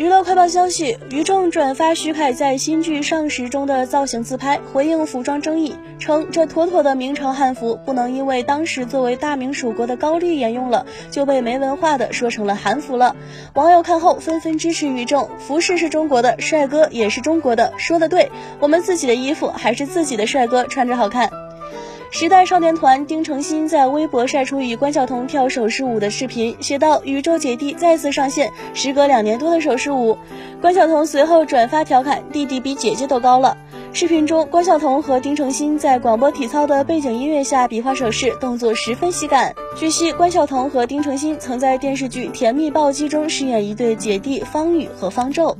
娱乐快报消息：于正转发徐凯在新剧《上时》中的造型自拍，回应服装争议，称这妥妥的明朝汉服，不能因为当时作为大明属国的高丽沿用了，就被没文化的说成了韩服了。网友看后纷纷支持于正，服饰是中国的，帅哥也是中国的，说的对，我们自己的衣服还是自己的帅哥穿着好看。时代少年团丁程鑫在微博晒出与关晓彤跳手势舞的视频，写道：“宇宙姐弟再次上线，时隔两年多的手势舞。”关晓彤随后转发调侃：“弟弟比姐姐都高了。”视频中，关晓彤和丁程鑫在广播体操的背景音乐下比划手势，动作十分喜感。据悉，关晓彤和丁程鑫曾在电视剧《甜蜜暴击》中饰演一对姐弟方宇和方宙。